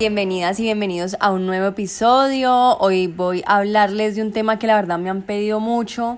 Bienvenidas y bienvenidos a un nuevo episodio. Hoy voy a hablarles de un tema que la verdad me han pedido mucho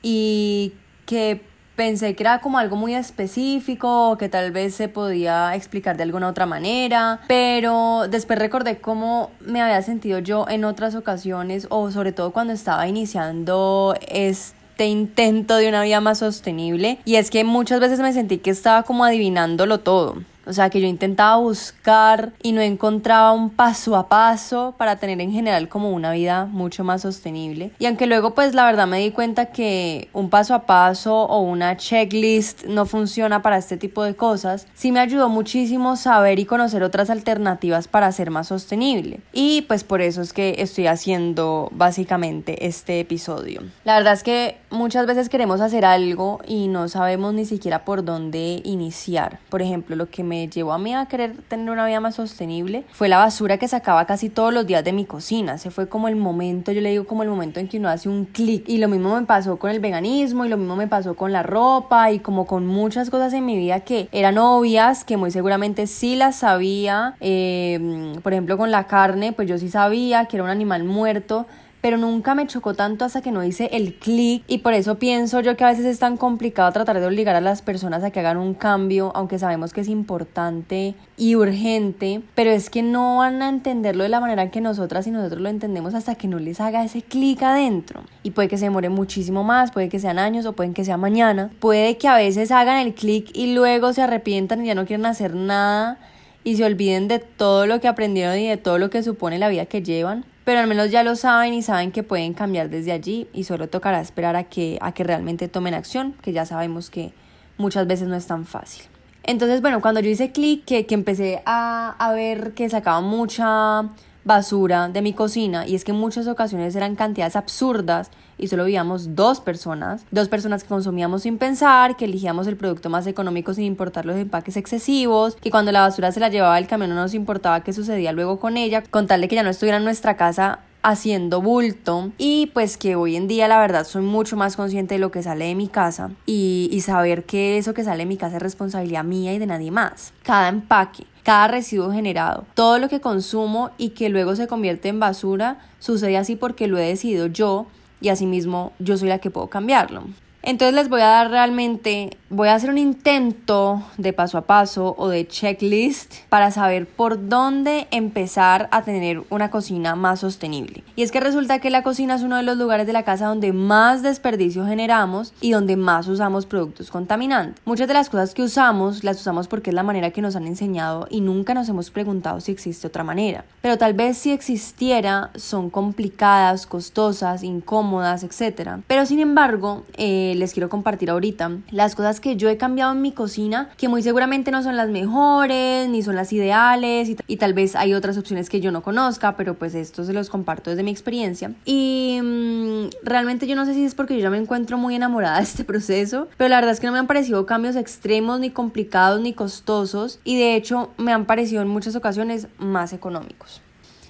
y que pensé que era como algo muy específico, que tal vez se podía explicar de alguna otra manera, pero después recordé cómo me había sentido yo en otras ocasiones o sobre todo cuando estaba iniciando este intento de una vida más sostenible y es que muchas veces me sentí que estaba como adivinándolo todo o sea, que yo intentaba buscar y no encontraba un paso a paso para tener en general como una vida mucho más sostenible. Y aunque luego pues la verdad me di cuenta que un paso a paso o una checklist no funciona para este tipo de cosas, sí me ayudó muchísimo saber y conocer otras alternativas para ser más sostenible. Y pues por eso es que estoy haciendo básicamente este episodio. La verdad es que muchas veces queremos hacer algo y no sabemos ni siquiera por dónde iniciar. Por ejemplo, lo que me llevó a mí a querer tener una vida más sostenible fue la basura que sacaba casi todos los días de mi cocina. Ese fue como el momento, yo le digo como el momento en que uno hace un clic. Y lo mismo me pasó con el veganismo y lo mismo me pasó con la ropa y como con muchas cosas en mi vida que eran obvias, que muy seguramente sí las sabía. Eh, por ejemplo, con la carne, pues yo sí sabía que era un animal muerto pero nunca me chocó tanto hasta que no hice el clic. Y por eso pienso yo que a veces es tan complicado tratar de obligar a las personas a que hagan un cambio, aunque sabemos que es importante y urgente, pero es que no van a entenderlo de la manera que nosotras y nosotros lo entendemos hasta que no les haga ese clic adentro. Y puede que se demore muchísimo más, puede que sean años o pueden que sea mañana, puede que a veces hagan el clic y luego se arrepientan y ya no quieren hacer nada y se olviden de todo lo que aprendieron y de todo lo que supone la vida que llevan pero al menos ya lo saben y saben que pueden cambiar desde allí y solo tocará esperar a que, a que realmente tomen acción, que ya sabemos que muchas veces no es tan fácil. Entonces, bueno, cuando yo hice clic, que, empecé a, a ver que sacaba mucha basura de mi cocina. Y es que en muchas ocasiones eran cantidades absurdas y solo vivíamos dos personas, dos personas que consumíamos sin pensar, que elegíamos el producto más económico sin importar los empaques excesivos, que cuando la basura se la llevaba el camión no nos importaba qué sucedía luego con ella, con tal de que ya no estuviera en nuestra casa haciendo bulto y pues que hoy en día la verdad soy mucho más consciente de lo que sale de mi casa y, y, saber que eso que sale de mi casa es responsabilidad mía y de nadie más. Cada empaque, cada residuo generado, todo lo que consumo y que luego se convierte en basura sucede así porque lo he decidido yo y asimismo yo soy la que puedo cambiarlo. Entonces les voy a dar realmente, voy a hacer un intento de paso a paso o de checklist para saber por dónde empezar a tener una cocina más sostenible. Y es que resulta que la cocina es uno de los lugares de la casa donde más desperdicio generamos y donde más usamos productos contaminantes. Muchas de las cosas que usamos las usamos porque es la manera que nos han enseñado y nunca nos hemos preguntado si existe otra manera. Pero tal vez si existiera son complicadas, costosas, incómodas, etc. Pero sin embargo, eh, les quiero compartir ahorita. Las cosas que yo he cambiado en mi cocina, que muy seguramente no son las mejores, ni son las ideales, y, tal vez hay otras opciones que yo no conozca, pero pues esto se los comparto desde mi experiencia. Y mm, realmente yo no sé si es porque yo ya me encuentro muy enamorada de este proceso, pero la verdad es que no me han parecido cambios extremos, ni complicados, ni costosos, y de hecho me han parecido en muchas ocasiones más económicos.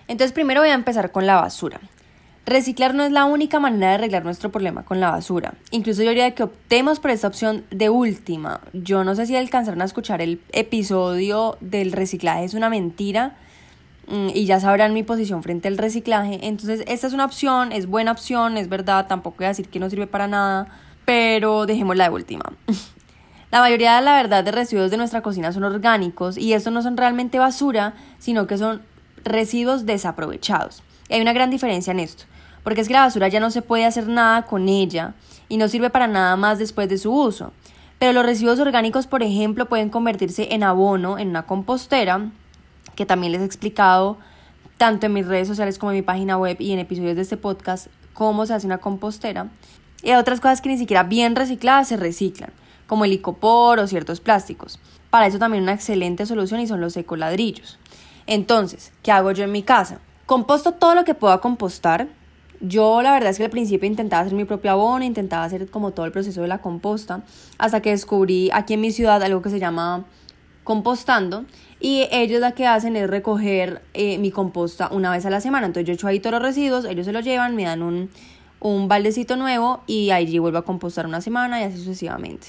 Entonces primero voy a empezar con la basura. Reciclar no es la única manera de arreglar nuestro problema con la basura. Incluso yo diría que optemos por esta opción de última. Yo no sé si alcanzaron a escuchar el episodio del reciclaje es una mentira mm, y ya sabrán mi posición frente al reciclaje. Entonces, esta es una opción, es buena opción, es verdad, tampoco voy a decir que no sirve para nada, pero dejémosla de última. La mayoría de la verdad de residuos de nuestra cocina son orgánicos y estos no son realmente basura, sino que son residuos desaprovechados. Y hay una gran diferencia en esto porque es que la basura ya no se puede hacer nada con ella y no sirve para nada más después de su uso. Pero los residuos orgánicos, por ejemplo, pueden convertirse en abono en una compostera, que también les he explicado tanto en mis redes sociales como en mi página web y en episodios de este podcast cómo se hace una compostera. Y otras cosas que ni siquiera bien recicladas se reciclan, como el licopor o ciertos plásticos. Para eso también una excelente solución y son los ecoladrillos. Entonces, ¿qué hago yo en mi casa? Composto todo lo que pueda compostar, Yo la verdad es que al principio intentaba hacer mi propio abono, intentaba hacer como todo el proceso de la composta, hasta que descubrí aquí en mi ciudad algo que se llama compostando y ellos lo que hacen es recoger eh, mi composta una vez a la semana. Entonces yo echo ahí todos los residuos, ellos se los llevan, me dan un, un baldecito nuevo y allí vuelvo a compostar una semana y así sucesivamente.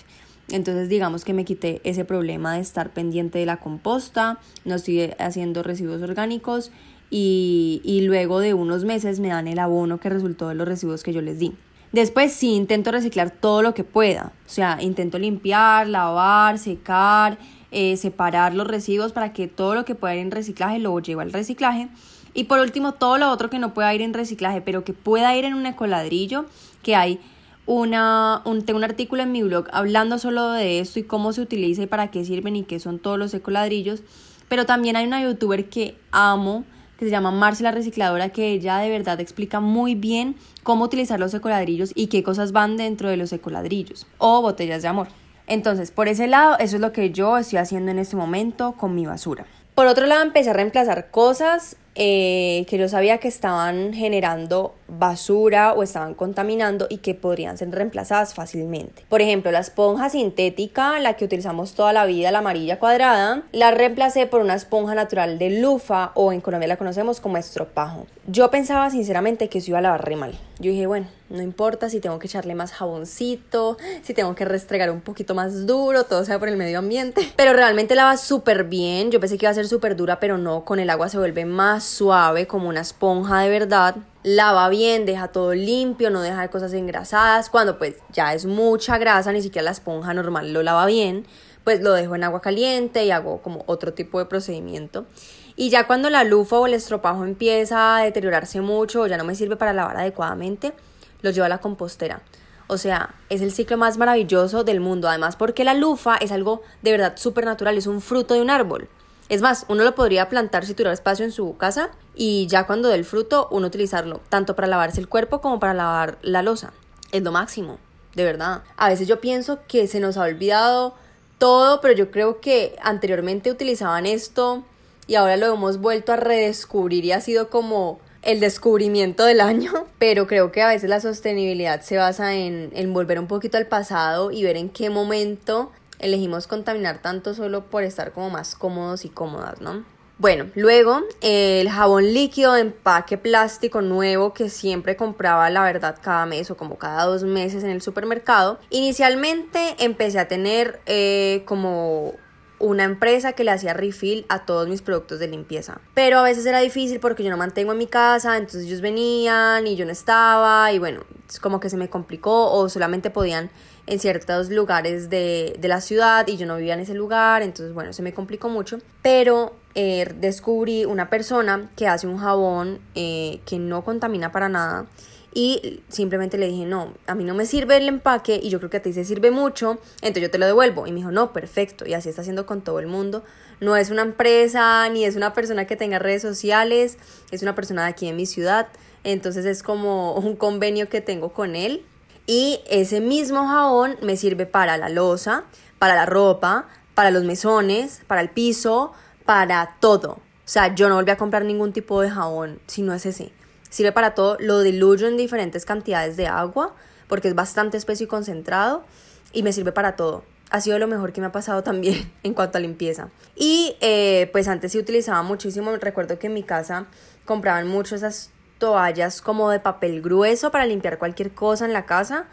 Entonces digamos que me quité ese problema de estar pendiente de la composta, no estoy haciendo residuos orgánicos y, luego de unos meses me dan el abono que resultó de los residuos que yo les di. Después sí intento reciclar todo lo que pueda, o sea, intento limpiar, lavar, secar, eh, separar los residuos para que todo lo que pueda ir en reciclaje lo lleve al reciclaje. Y por último, todo lo otro que no pueda ir en reciclaje, pero que pueda ir en un ecoladrillo, que hay una, un, tengo un artículo en mi blog hablando solo de esto y cómo se utiliza y para qué sirven y qué son todos los ecoladrillos. Pero también hay una youtuber que amo, que se llama Marcela Recicladora, que ella de verdad explica muy bien cómo utilizar los ecoladrillos y qué cosas van dentro de los ecoladrillos o botellas de amor. Entonces, por ese lado, eso es lo que yo estoy haciendo en este momento con mi basura. Por otro lado, empecé a reemplazar cosas eh, que yo sabía que estaban generando basura o estaban contaminando y que podrían ser reemplazadas fácilmente. Por ejemplo, la esponja sintética, la que utilizamos toda la vida, la amarilla cuadrada, la reemplacé por una esponja natural de lufa o en Colombia la conocemos como estropajo. Yo pensaba sinceramente que eso iba a lavar re mal. Yo dije, bueno, no importa si tengo que echarle más jaboncito, si tengo que restregar un poquito más duro, todo sea por el medio ambiente. Pero realmente lava súper bien. Yo pensé que iba a ser súper dura, pero no, con el agua se vuelve más suave, como una esponja de verdad. Lava bien, deja todo limpio, no deja cosas engrasadas. Cuando pues ya es mucha grasa, ni siquiera la esponja normal lo lava bien, pues lo dejo en agua caliente y hago como otro tipo de procedimiento. Y ya cuando la lufa o el estropajo empieza a deteriorarse mucho o ya no me sirve para lavar adecuadamente, lo llevo a la compostera. O sea, es el ciclo más maravilloso del mundo. Además, porque la lufa es algo de verdad súper natural, es un fruto de un árbol. Es más, uno lo podría plantar si tuviera espacio en su casa y ya cuando dé el fruto, uno utilizarlo tanto para lavarse el cuerpo como para lavar la losa. Es lo máximo, de verdad. A veces yo pienso que se nos ha olvidado todo, pero yo creo que anteriormente utilizaban esto y ahora lo hemos vuelto a redescubrir y ha sido como el descubrimiento del año, pero creo que a veces la sostenibilidad se basa en, en volver un poquito al pasado y ver en qué momento elegimos contaminar tanto solo por estar como más cómodos y cómodas, ¿no? Bueno, luego el jabón líquido de empaque plástico nuevo que siempre compraba, la verdad, cada mes o como cada dos meses en el supermercado. Inicialmente empecé a tener eh, como una empresa que le hacía refill a todos mis productos de limpieza. Pero a veces era difícil porque yo no mantengo en mi casa, entonces ellos venían y yo no estaba y bueno, como que se me complicó o solamente podían en ciertos lugares de, la ciudad y yo no vivía en ese lugar, entonces bueno, se me complicó mucho, pero eh, descubrí una persona que hace un jabón eh, que no contamina para nada y simplemente le dije, no, a mí no me sirve el empaque y yo creo que a ti se sirve mucho, entonces yo te lo devuelvo. Y me dijo, no, perfecto. Y así está haciendo con todo el mundo. No es una empresa ni es una persona que tenga redes sociales, es una persona de aquí en mi ciudad. Entonces es como un convenio que tengo con él y ese mismo jabón me sirve para la losa, para la ropa, para los mesones, para el piso, para todo. O sea, yo no volví a comprar ningún tipo de jabón si no es ese. Sirve para todo, lo diluyo en diferentes cantidades de agua porque es bastante espeso y concentrado y me sirve para todo. Ha sido lo mejor que me ha pasado también en cuanto a limpieza. Y eh, pues antes sí utilizaba muchísimo, recuerdo que en mi casa compraban mucho esas toallas como de papel grueso para limpiar cualquier cosa en la casa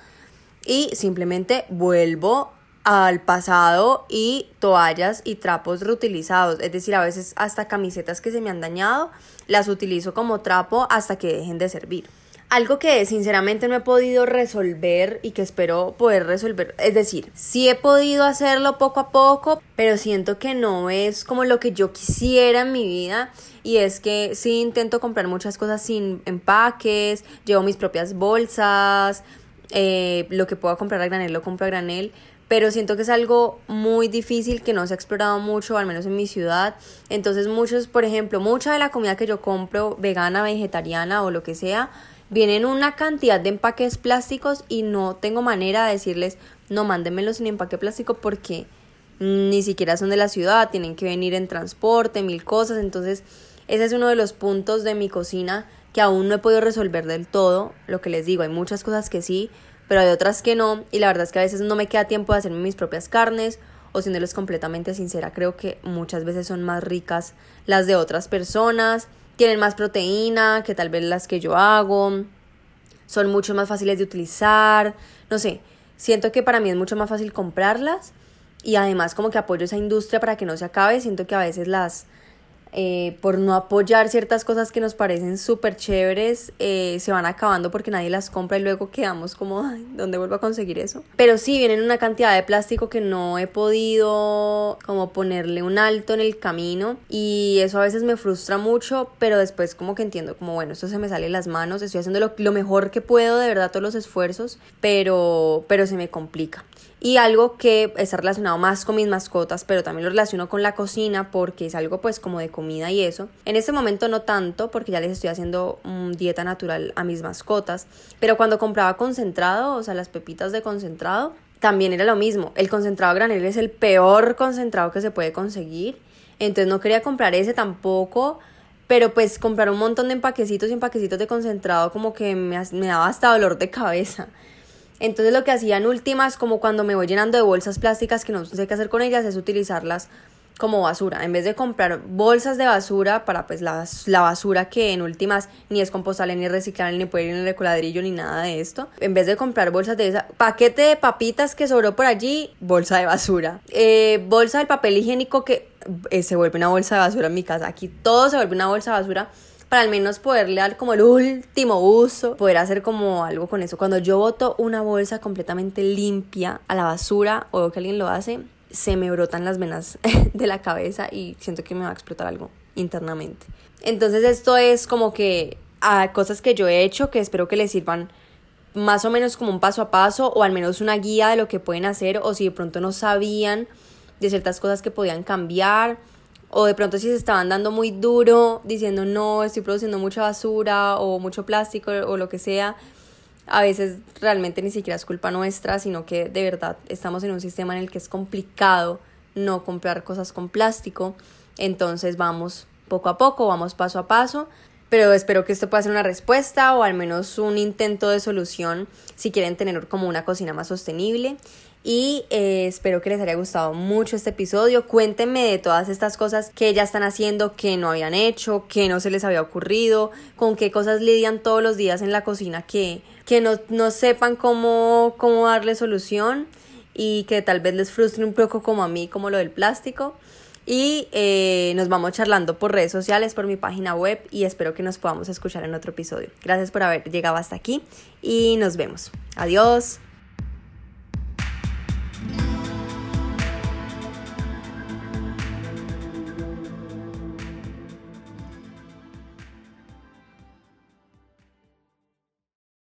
y simplemente vuelvo al pasado y toallas y trapos reutilizados, es decir, a veces hasta camisetas que se me han dañado, las utilizo como trapo hasta que dejen de servir. Algo que sinceramente no he podido resolver y que espero poder resolver, es decir, sí he podido hacerlo poco a poco, pero siento que no es como lo que yo quisiera en mi vida y es que sí intento comprar muchas cosas sin empaques, llevo mis propias bolsas, eh, lo que puedo comprar a granel lo compro a granel, pero siento que es algo muy difícil que no se ha explorado mucho, al menos en mi ciudad. Entonces muchos, por ejemplo, mucha de la comida que yo compro, vegana, vegetariana o lo que sea, vienen una cantidad de empaques plásticos y no tengo manera de decirles, no, mándenmelos sin empaque plástico porque ni siquiera son de la ciudad, tienen que venir en transporte, mil cosas, entonces ese es uno de los puntos de mi cocina que aún no he podido resolver del todo, lo que les digo, hay muchas cosas que sí, pero hay otras que no, y la verdad es que a veces no me queda tiempo de hacerme mis propias carnes, o siéndoles completamente sincera, creo que muchas veces son más ricas las de otras personas, tienen más proteína que tal vez las que yo hago, son mucho más fáciles de utilizar, no sé, siento que para mí es mucho más fácil comprarlas y además como que apoyo esa industria para que no se acabe, siento que a veces las eh, por no apoyar ciertas cosas que nos parecen súper chéveres, eh, se van acabando porque nadie las compra y luego quedamos como, Ay, ¿dónde vuelvo a conseguir eso? Pero sí, vienen una cantidad de plástico que no he podido como ponerle un alto en el camino y eso a veces me frustra mucho, pero después como que entiendo como, bueno, esto se me sale de las manos, estoy haciendo lo, lo mejor que puedo, de verdad, todos los esfuerzos, pero, pero se me complica. Y algo que está relacionado más con mis mascotas, pero también lo relaciono con la cocina porque es algo pues como de comida y eso. En este momento no tanto porque ya les estoy haciendo mm, dieta natural a mis mascotas, pero cuando compraba concentrado, o sea, las pepitas de concentrado, también era lo mismo. El concentrado granel es el peor concentrado que se puede conseguir. Entonces no quería comprar ese tampoco. Pero pues comprar un montón de empaquecitos y empaquecitos de concentrado como que me, me daba hasta dolor de cabeza. Entonces lo que hacían últimas, como cuando me voy llenando de bolsas plásticas que no sé qué hacer con ellas, es utilizarlas como basura. En vez de comprar bolsas de basura para pues la, la basura que en últimas ni es compostable, ni reciclable, ni puede ir en el recoladrillo, ni nada de esto. En vez de comprar bolsas de esa, paquete de papitas que sobró por allí, bolsa de basura. Eh, bolsa del papel higiénico que eh, se vuelve una bolsa de basura en mi casa. Aquí todo se vuelve una bolsa de basura para al menos poderle dar como el último uso, poder hacer como algo con eso. Cuando yo boto una bolsa completamente limpia a la basura o que alguien lo hace, se me brotan las venas de la cabeza y siento que me va a explotar algo internamente. Entonces esto es como que a cosas que yo he hecho que espero que les sirvan más o menos como un paso a paso o al menos una guía de lo que pueden hacer o si de pronto no sabían de ciertas cosas que podían cambiar o de pronto si se estaban dando muy duro diciendo no, estoy produciendo mucha basura o mucho plástico o lo que sea, a veces realmente ni siquiera es culpa nuestra, sino que de verdad estamos en un sistema en el que es complicado no comprar cosas con plástico, entonces vamos poco a poco, vamos paso a paso, pero espero que esto pueda ser una respuesta o al menos un intento de solución si quieren tener como una cocina más sostenible y eh, espero que les haya gustado mucho este episodio. Cuéntenme de todas estas cosas que ya están haciendo, que no habían hecho, que no se les había ocurrido, con qué cosas lidian todos los días en la cocina que, que no, no sepan cómo, cómo darle solución y que tal vez les frustre un poco como a mí, como lo del plástico. Y eh, nos vamos charlando por redes sociales, por mi página web y espero que nos podamos escuchar en otro episodio. Gracias por haber llegado hasta aquí y nos vemos. Adiós.